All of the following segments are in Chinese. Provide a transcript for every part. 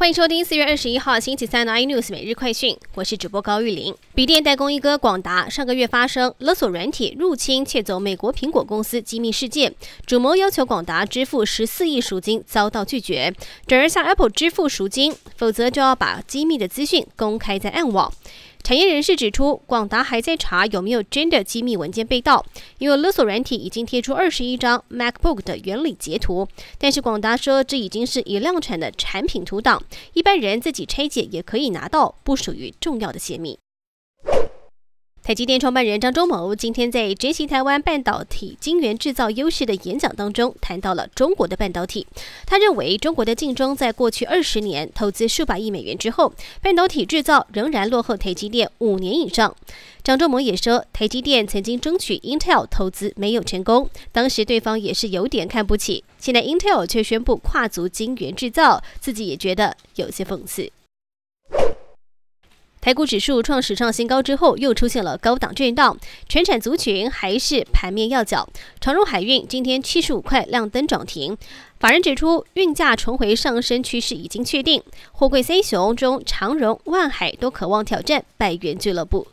欢迎收听四月二十一号星期三的 iNews 每日快讯，我是主播高玉玲。笔电代工一哥广达上个月发生勒索软体入侵窃走美国苹果公司机密事件，主谋要求广达支付十四亿赎金遭到拒绝，转而向 Apple 支付赎金，否则就要把机密的资讯公开在暗网。产业人士指出，广达还在查有没有真的机密文件被盗，因为勒索软体已经贴出二十一张 MacBook 的原理截图，但是广达说这已经是已量产的产品图档，一般人自己拆解也可以拿到，不属于重要的泄密。台积电创办人张忠谋今天在珍惜台湾半导体晶圆制造优势的演讲当中，谈到了中国的半导体。他认为，中国的竞争在过去二十年投资数百亿美元之后，半导体制造仍然落后台积电五年以上。张忠谋也说，台积电曾经争取 Intel 投资没有成功，当时对方也是有点看不起。现在 Intel 却宣布跨足晶圆制造，自己也觉得有些讽刺。台股指数创史上新高之后，又出现了高档震荡，全产族群还是盘面要角。长荣海运今天七十五块亮灯涨停，法人指出运价重回上升趋势已经确定。货柜三雄中，长荣、万海都渴望挑战百元俱乐部。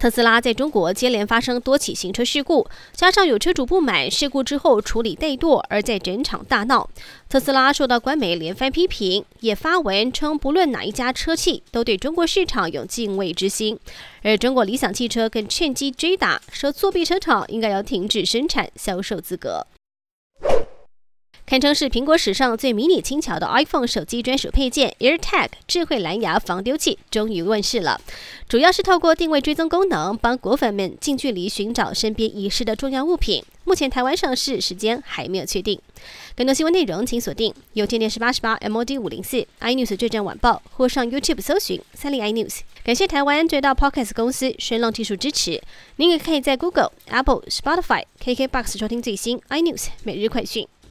特斯拉在中国接连发生多起行车事故，加上有车主不满事故之后处理怠惰，而在整场大闹。特斯拉受到官媒连番批评，也发文称不论哪一家车企都对中国市场有敬畏之心。而中国理想汽车更趁机追打，说作弊车厂应该要停止生产销售资格。堪称是苹果史上最迷你轻巧的 iPhone 手机专属配件 AirTag 智慧蓝牙防丢器终于问世了。主要是透过定位追踪功能，帮果粉们近距离寻找身边遗失的重要物品。目前台湾上市时间还没有确定。更多新闻内容请锁定有线电视八十八 MOD 五零四 iNews 最战晚报，或上 YouTube 搜寻三立 iNews。感谢台湾最大 Podcast 公司声浪技术支持。您也可以在 Google、Apple、Spotify、KKBox 收听最新 iNews 每日快讯。